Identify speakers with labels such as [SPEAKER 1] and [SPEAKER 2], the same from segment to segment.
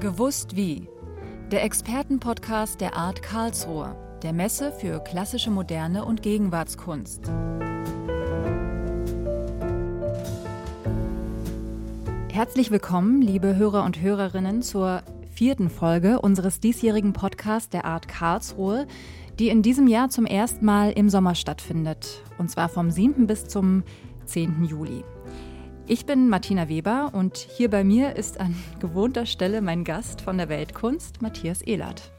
[SPEAKER 1] Gewusst wie. Der Expertenpodcast der Art Karlsruhe, der Messe für klassische Moderne und Gegenwartskunst. Herzlich willkommen, liebe Hörer und Hörerinnen, zur vierten Folge unseres diesjährigen Podcasts der Art Karlsruhe, die in diesem Jahr zum ersten Mal im Sommer stattfindet. Und zwar vom 7. bis zum 10. Juli. Ich bin Martina Weber und hier bei mir ist an gewohnter Stelle mein Gast von der Weltkunst, Matthias Ehlert.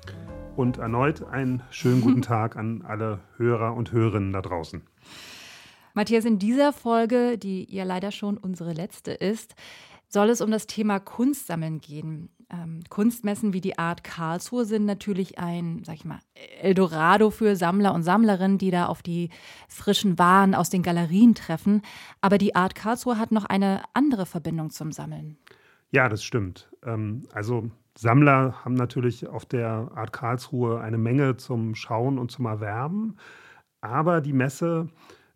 [SPEAKER 2] Und erneut einen schönen guten Tag an alle Hörer und Hörerinnen da draußen.
[SPEAKER 1] Matthias, in dieser Folge, die ja leider schon unsere letzte ist, soll es um das Thema Kunstsammeln gehen. Ähm, Kunstmessen wie die Art Karlsruhe sind natürlich ein, sag ich mal, Eldorado für Sammler und Sammlerinnen, die da auf die frischen Waren aus den Galerien treffen. Aber die Art Karlsruhe hat noch eine andere Verbindung zum Sammeln.
[SPEAKER 2] Ja, das stimmt. Ähm, also Sammler haben natürlich auf der Art Karlsruhe eine Menge zum Schauen und zum Erwerben. Aber die Messe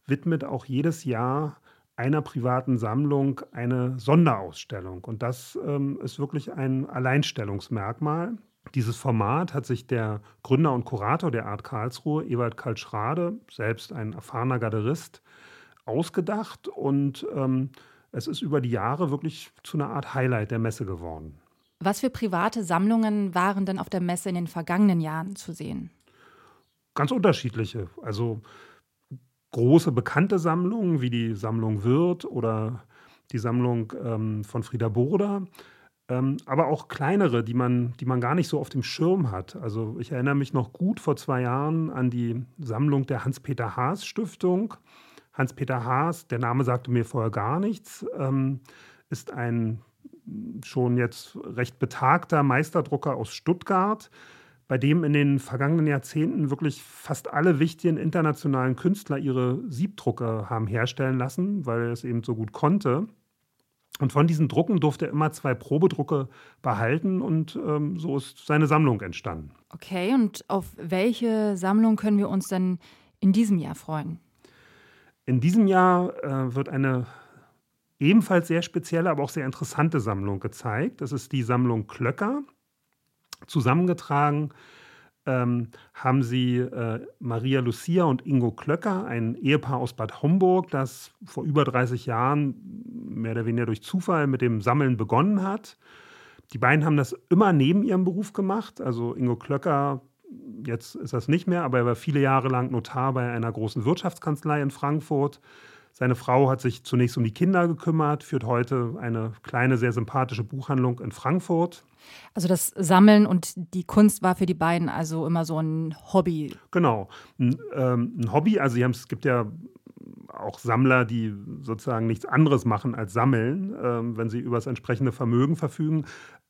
[SPEAKER 2] widmet auch jedes Jahr einer privaten Sammlung eine Sonderausstellung. Und das ähm, ist wirklich ein Alleinstellungsmerkmal. Dieses Format hat sich der Gründer und Kurator der Art Karlsruhe, Ewald Kaltschrade, selbst ein erfahrener Galerist, ausgedacht. Und ähm, es ist über die Jahre wirklich zu einer Art Highlight der Messe geworden.
[SPEAKER 1] Was für private Sammlungen waren denn auf der Messe in den vergangenen Jahren zu sehen?
[SPEAKER 2] Ganz unterschiedliche. Also große bekannte Sammlungen wie die Sammlung Wirth oder die Sammlung ähm, von Frieda Burda, ähm, aber auch kleinere, die man, die man gar nicht so auf dem Schirm hat. Also ich erinnere mich noch gut vor zwei Jahren an die Sammlung der Hans-Peter Haas Stiftung. Hans-Peter Haas, der Name sagte mir vorher gar nichts, ähm, ist ein schon jetzt recht betagter Meisterdrucker aus Stuttgart, bei dem in den vergangenen Jahrzehnten wirklich fast alle wichtigen internationalen Künstler ihre Siebdrucke haben herstellen lassen, weil er es eben so gut konnte. Und von diesen Drucken durfte er immer zwei Probedrucke behalten und ähm, so ist seine Sammlung entstanden.
[SPEAKER 1] Okay, und auf welche Sammlung können wir uns denn in diesem Jahr freuen?
[SPEAKER 2] In diesem Jahr äh, wird eine ebenfalls sehr spezielle, aber auch sehr interessante Sammlung gezeigt. Das ist die Sammlung Klöcker. Zusammengetragen ähm, haben sie äh, Maria Lucia und Ingo Klöcker, ein Ehepaar aus Bad Homburg, das vor über 30 Jahren mehr oder weniger durch Zufall mit dem Sammeln begonnen hat. Die beiden haben das immer neben ihrem Beruf gemacht. Also Ingo Klöcker, jetzt ist das nicht mehr, aber er war viele Jahre lang Notar bei einer großen Wirtschaftskanzlei in Frankfurt. Seine Frau hat sich zunächst um die Kinder gekümmert, führt heute eine kleine, sehr sympathische Buchhandlung in Frankfurt.
[SPEAKER 1] Also das Sammeln und die Kunst war für die beiden also immer so ein Hobby.
[SPEAKER 2] Genau, ein, ähm, ein Hobby. Also es gibt ja auch Sammler, die sozusagen nichts anderes machen als sammeln, ähm, wenn sie über das entsprechende Vermögen verfügen.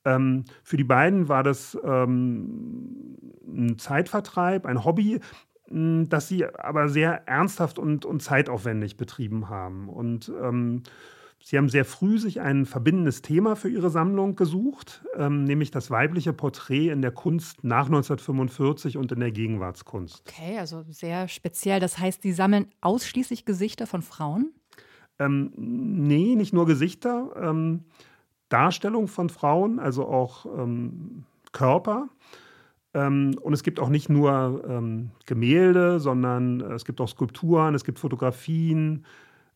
[SPEAKER 2] Ähm, für die beiden war das ähm, ein Zeitvertreib, ein Hobby, hm, das sie aber sehr ernsthaft und, und zeitaufwendig betrieben haben. Und ähm, sie haben sehr früh sich ein verbindendes Thema für ihre Sammlung gesucht, ähm, nämlich das weibliche Porträt in der Kunst nach 1945 und in der Gegenwartskunst.
[SPEAKER 1] Okay, also sehr speziell. Das heißt, sie sammeln ausschließlich Gesichter von Frauen?
[SPEAKER 2] Ähm, nee, nicht nur Gesichter. Ähm, Darstellung von Frauen, also auch ähm, Körper. Ähm, und es gibt auch nicht nur ähm, Gemälde, sondern äh, es gibt auch Skulpturen, es gibt Fotografien,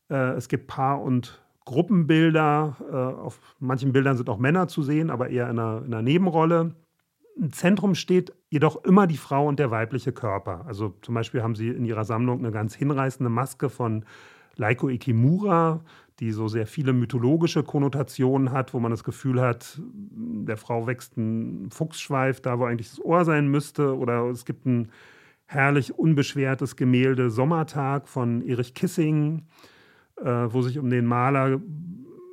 [SPEAKER 2] äh, es gibt Paar- und Gruppenbilder. Äh, auf manchen Bildern sind auch Männer zu sehen, aber eher in einer, in einer Nebenrolle. Im Zentrum steht jedoch immer die Frau und der weibliche Körper. Also zum Beispiel haben sie in ihrer Sammlung eine ganz hinreißende Maske von Leiko Ikimura, die so sehr viele mythologische Konnotationen hat, wo man das Gefühl hat, der Frau wächst ein Fuchsschweif da, wo eigentlich das Ohr sein müsste. Oder es gibt ein herrlich unbeschwertes Gemälde Sommertag von Erich Kissing, äh, wo sich um den Maler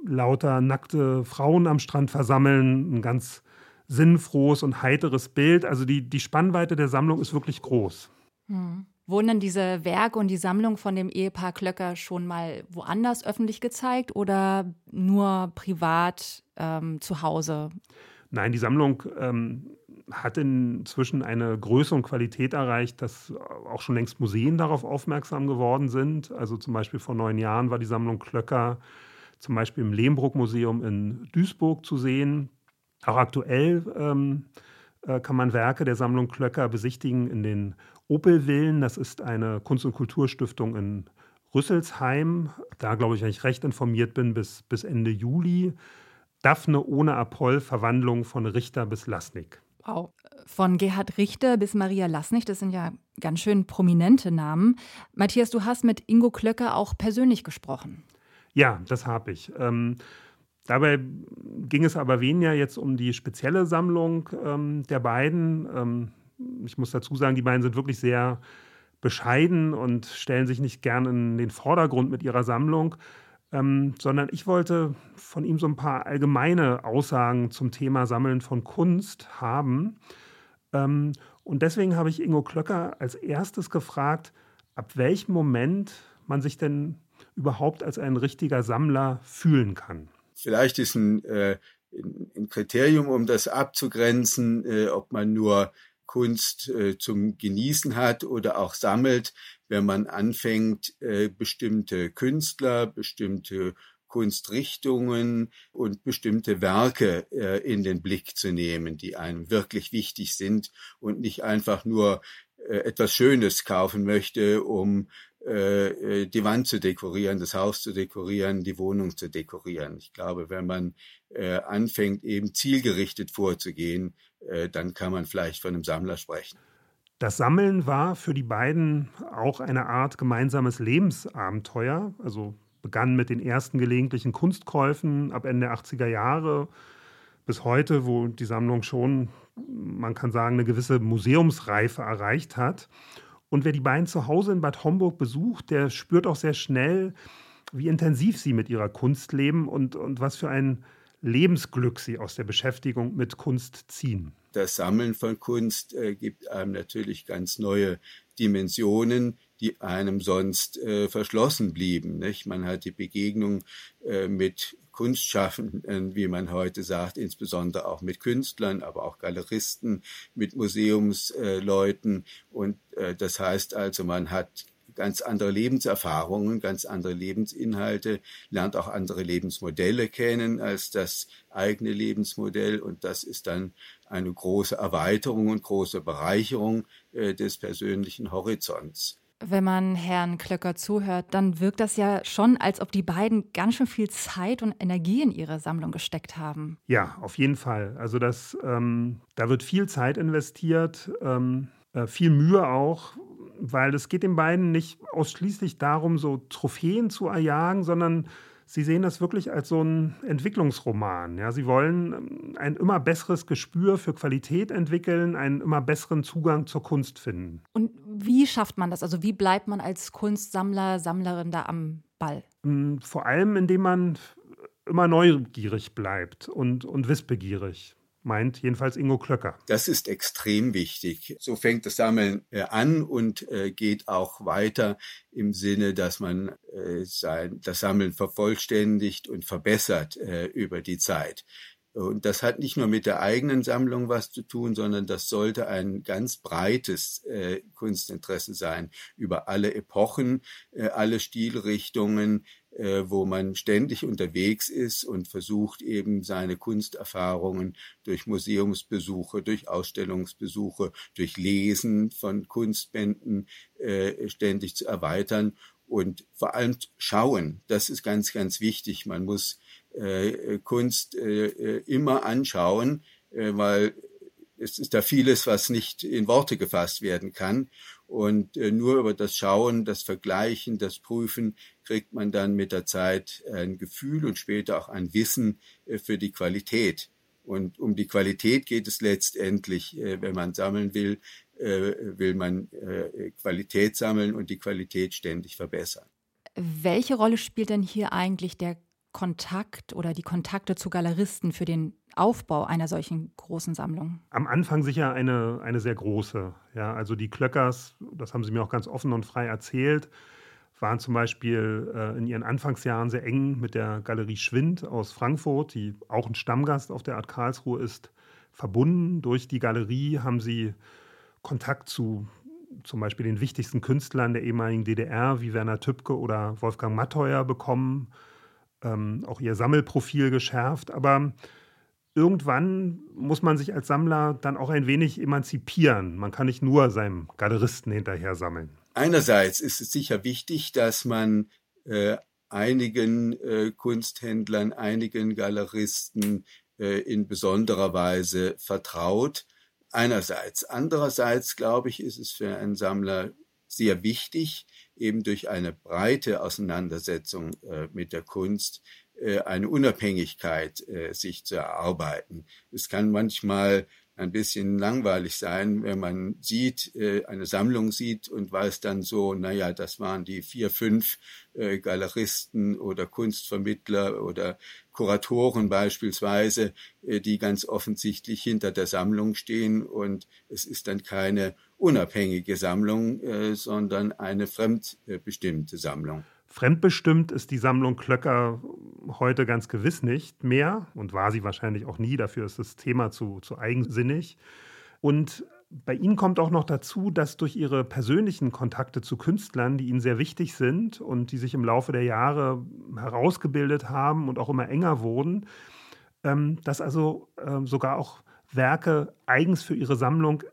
[SPEAKER 2] lauter nackte Frauen am Strand versammeln. Ein ganz sinnfrohes und heiteres Bild. Also die, die Spannweite der Sammlung ist wirklich groß.
[SPEAKER 1] Hm. Wurden denn diese Werke und die Sammlung von dem Ehepaar Klöcker schon mal woanders öffentlich gezeigt oder nur privat ähm, zu Hause?
[SPEAKER 2] Nein, die Sammlung ähm, hat inzwischen eine Größe und Qualität erreicht, dass auch schon längst Museen darauf aufmerksam geworden sind. Also zum Beispiel vor neun Jahren war die Sammlung Klöcker zum Beispiel im Lehmbruck Museum in Duisburg zu sehen. Auch aktuell ähm, äh, kann man Werke der Sammlung Klöcker besichtigen in den Opelvillen. Das ist eine Kunst- und Kulturstiftung in Rüsselsheim. Da, glaube ich, wenn ich recht informiert bin, bis, bis Ende Juli. Daphne ohne Apoll, Verwandlung von Richter bis Lasnik.
[SPEAKER 1] Wow. Von Gerhard Richter bis Maria Lasnik, das sind ja ganz schön prominente Namen. Matthias, du hast mit Ingo Klöcker auch persönlich gesprochen.
[SPEAKER 2] Ja, das habe ich. Ähm, dabei ging es aber weniger jetzt um die spezielle Sammlung ähm, der beiden. Ähm, ich muss dazu sagen, die beiden sind wirklich sehr bescheiden und stellen sich nicht gern in den Vordergrund mit ihrer Sammlung, ähm, sondern ich wollte von ihm so ein paar allgemeine Aussagen zum Thema Sammeln von Kunst haben. Ähm, und deswegen habe ich Ingo Klöcker als erstes gefragt, ab welchem Moment man sich denn überhaupt als ein richtiger Sammler fühlen kann.
[SPEAKER 3] Vielleicht ist ein, äh, ein Kriterium, um das abzugrenzen, äh, ob man nur Kunst äh, zum Genießen hat oder auch sammelt, wenn man anfängt, äh, bestimmte Künstler, bestimmte Kunstrichtungen und bestimmte Werke äh, in den Blick zu nehmen, die einem wirklich wichtig sind und nicht einfach nur äh, etwas Schönes kaufen möchte, um äh, äh, die Wand zu dekorieren, das Haus zu dekorieren, die Wohnung zu dekorieren. Ich glaube, wenn man äh, anfängt, eben zielgerichtet vorzugehen, äh, dann kann man vielleicht von einem Sammler sprechen.
[SPEAKER 2] Das Sammeln war für die beiden auch eine Art gemeinsames Lebensabenteuer. Also begann mit den ersten gelegentlichen Kunstkäufen ab Ende der 80er Jahre bis heute, wo die Sammlung schon, man kann sagen, eine gewisse Museumsreife erreicht hat. Und wer die beiden zu Hause in Bad Homburg besucht, der spürt auch sehr schnell, wie intensiv sie mit ihrer Kunst leben und, und was für ein Lebensglück sie aus der Beschäftigung mit Kunst ziehen.
[SPEAKER 3] Das Sammeln von Kunst äh, gibt einem natürlich ganz neue Dimensionen, die einem sonst äh, verschlossen blieben. Nicht? Man hat die Begegnung äh, mit Kunstschaffenden, wie man heute sagt, insbesondere auch mit Künstlern, aber auch Galeristen, mit Museumsleuten. Und äh, das heißt also, man hat ganz andere Lebenserfahrungen, ganz andere Lebensinhalte, lernt auch andere Lebensmodelle kennen als das eigene Lebensmodell und das ist dann eine große Erweiterung und große Bereicherung äh, des persönlichen Horizonts.
[SPEAKER 1] Wenn man Herrn Klöcker zuhört, dann wirkt das ja schon, als ob die beiden ganz schön viel Zeit und Energie in ihre Sammlung gesteckt haben.
[SPEAKER 2] Ja, auf jeden Fall. Also das, ähm, da wird viel Zeit investiert, ähm, äh, viel Mühe auch weil es geht den beiden nicht ausschließlich darum, so Trophäen zu erjagen, sondern sie sehen das wirklich als so einen Entwicklungsroman. Ja, sie wollen ähm, ein immer besseres Gespür für Qualität entwickeln, einen immer besseren Zugang zur Kunst finden.
[SPEAKER 1] Und wie schafft man das? Also wie bleibt man als Kunstsammler, Sammlerin da am Ball?
[SPEAKER 2] Hm, vor allem, indem man immer neugierig bleibt und, und wissbegierig meint jedenfalls Ingo Klöcker.
[SPEAKER 3] Das ist extrem wichtig. So fängt das Sammeln äh, an und äh, geht auch weiter im Sinne, dass man äh, sein, das Sammeln vervollständigt und verbessert über die Zeit. Und das hat nicht nur mit der eigenen Sammlung was zu tun, sondern das sollte ein ganz breites äh, Kunstinteresse sein über alle Epochen, äh, alle Stilrichtungen, wo man ständig unterwegs ist und versucht eben seine Kunsterfahrungen durch Museumsbesuche, durch Ausstellungsbesuche, durch Lesen von Kunstbänden äh, ständig zu erweitern und vor allem schauen. Das ist ganz, ganz wichtig. Man muss äh, Kunst äh, äh immer anschauen, äh, weil es ist da vieles, was nicht in Worte gefasst werden kann. Und äh, nur über das Schauen, das Vergleichen, das Prüfen kriegt man dann mit der Zeit ein Gefühl und später auch ein Wissen äh, für die Qualität. Und um die Qualität geht es letztendlich, äh, wenn man sammeln will, äh, will man Qualität sammeln und die Qualität ständig verbessern.
[SPEAKER 1] Welche Rolle spielt denn hier eigentlich der Kontakt oder die Kontakte zu Galeristen für den Aufbau einer solchen großen Sammlung?
[SPEAKER 2] Am Anfang sicher eine, eine sehr große. Ja, also die Klöckers, das haben sie mir auch ganz offen und frei erzählt, waren zum Beispiel äh, in ihren Anfangsjahren sehr eng mit der Galerie Schwind aus Frankfurt, die auch ein Stammgast auf der Art Karlsruhe ist, verbunden. Durch die Galerie haben sie Kontakt zu zum Beispiel den wichtigsten Künstlern der ehemaligen DDR wie Werner Tübke oder Wolfgang Matteuer bekommen, ähm, auch ihr Sammelprofil geschärft. Aber irgendwann muss man sich als Sammler dann auch ein wenig emanzipieren. Man kann nicht nur seinem Galeristen hinterher sammeln.
[SPEAKER 3] Einerseits ist es sicher wichtig, dass man äh, einigen äh, Kunsthändlern, einigen Galeristen äh, in besonderer Weise vertraut. Einerseits. Andererseits, glaube ich, ist es für einen Sammler sehr wichtig, eben durch eine breite Auseinandersetzung äh, mit der Kunst äh, eine Unabhängigkeit äh, sich zu erarbeiten. Es kann manchmal ein bisschen langweilig sein, wenn man sieht, äh, eine Sammlung sieht und weiß dann so, naja, das waren die vier, fünf äh, Galeristen oder Kunstvermittler oder Kuratoren beispielsweise, äh, die ganz offensichtlich hinter der Sammlung stehen und es ist dann keine unabhängige Sammlung, sondern eine fremdbestimmte Sammlung.
[SPEAKER 2] Fremdbestimmt ist die Sammlung Klöcker heute ganz gewiss nicht mehr und war sie wahrscheinlich auch nie. Dafür ist das Thema zu, zu eigensinnig. Und bei Ihnen kommt auch noch dazu, dass durch Ihre persönlichen Kontakte zu Künstlern, die Ihnen sehr wichtig sind und die sich im Laufe der Jahre herausgebildet haben und auch immer enger wurden, ähm, dass also ähm, sogar auch Werke eigens für Ihre Sammlung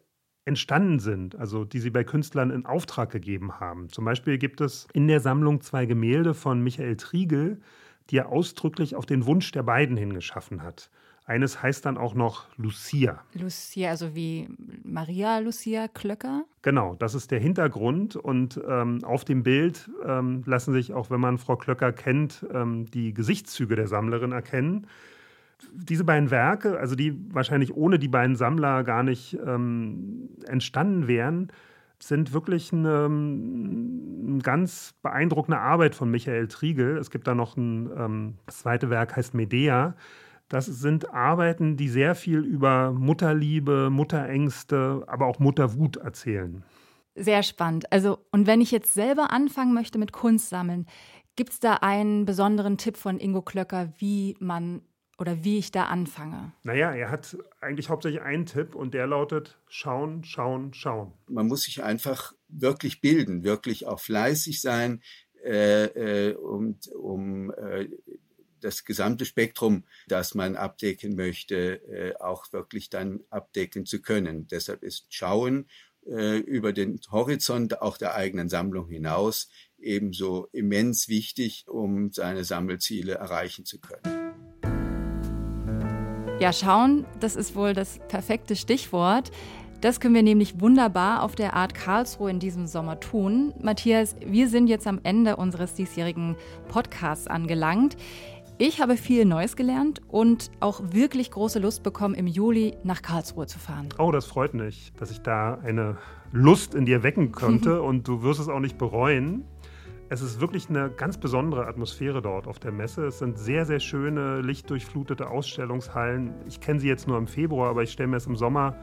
[SPEAKER 2] entstanden sind, also die sie bei Künstlern in Auftrag gegeben haben. Zum Beispiel gibt es in der Sammlung zwei Gemälde von Michael Triegel, die er ausdrücklich auf den Wunsch der beiden hingeschaffen hat. Eines heißt dann auch noch Lucia.
[SPEAKER 1] Lucia, also wie Maria Lucia Klöcker?
[SPEAKER 2] Genau, das ist der Hintergrund. Und ähm, auf dem Bild ähm, lassen sich, auch wenn man Frau Klöcker kennt, ähm, die Gesichtszüge der Sammlerin erkennen diese beiden Werke, also die wahrscheinlich ohne die beiden Sammler gar nicht ähm, entstanden wären, sind wirklich eine, eine, ganz beeindruckende Arbeit von Michael Triegel. Es gibt da noch ein ähm, das Werk, heißt Medea. Das sind Arbeiten, die sehr viel über Mutterliebe, Mutterängste, aber auch Mutterwut erzählen.
[SPEAKER 1] Sehr spannend. Also, und wenn ich jetzt selber anfangen möchte mit Kunst sammeln, gibt es da einen besonderen Tipp von Ingo Klöcker, wie man oder wie ich da anfange?
[SPEAKER 2] Naja, er hat eigentlich hauptsächlich einen Tipp und der lautet schauen, schauen, schauen.
[SPEAKER 3] Man muss sich einfach wirklich bilden, wirklich auch fleißig sein, äh, äh, um, um äh, das gesamte Spektrum, das man abdecken möchte, äh, auch wirklich dann abdecken zu können. Deshalb ist Schauen äh, über den Horizont auch der eigenen Sammlung hinaus ebenso immens wichtig, um seine Sammelziele erreichen zu können.
[SPEAKER 1] Ja, schauen, das ist wohl das perfekte Stichwort. Das können wir nämlich wunderbar auf der Art Karlsruhe in diesem Sommer tun. Matthias, wir sind jetzt am Ende unseres diesjährigen Podcasts angelangt. Ich habe viel Neues gelernt und auch wirklich große Lust bekommen, im Juli nach Karlsruhe zu fahren.
[SPEAKER 2] Oh, das freut mich, dass ich da eine Lust in dir wecken konnte und du wirst es auch nicht bereuen. Es ist wirklich eine ganz besondere Atmosphäre dort auf der Messe. Es sind sehr, sehr schöne, lichtdurchflutete Ausstellungshallen. Ich kenne sie jetzt nur im Februar, aber ich stelle mir es im Sommer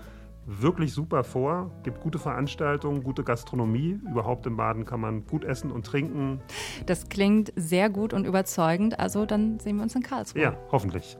[SPEAKER 2] wirklich super vor. Es Gibt gute Veranstaltungen, gute Gastronomie. Überhaupt im Baden kann man gut essen und trinken.
[SPEAKER 1] Das klingt sehr gut und überzeugend. Also dann sehen wir uns in Karlsruhe.
[SPEAKER 2] Ja, hoffentlich.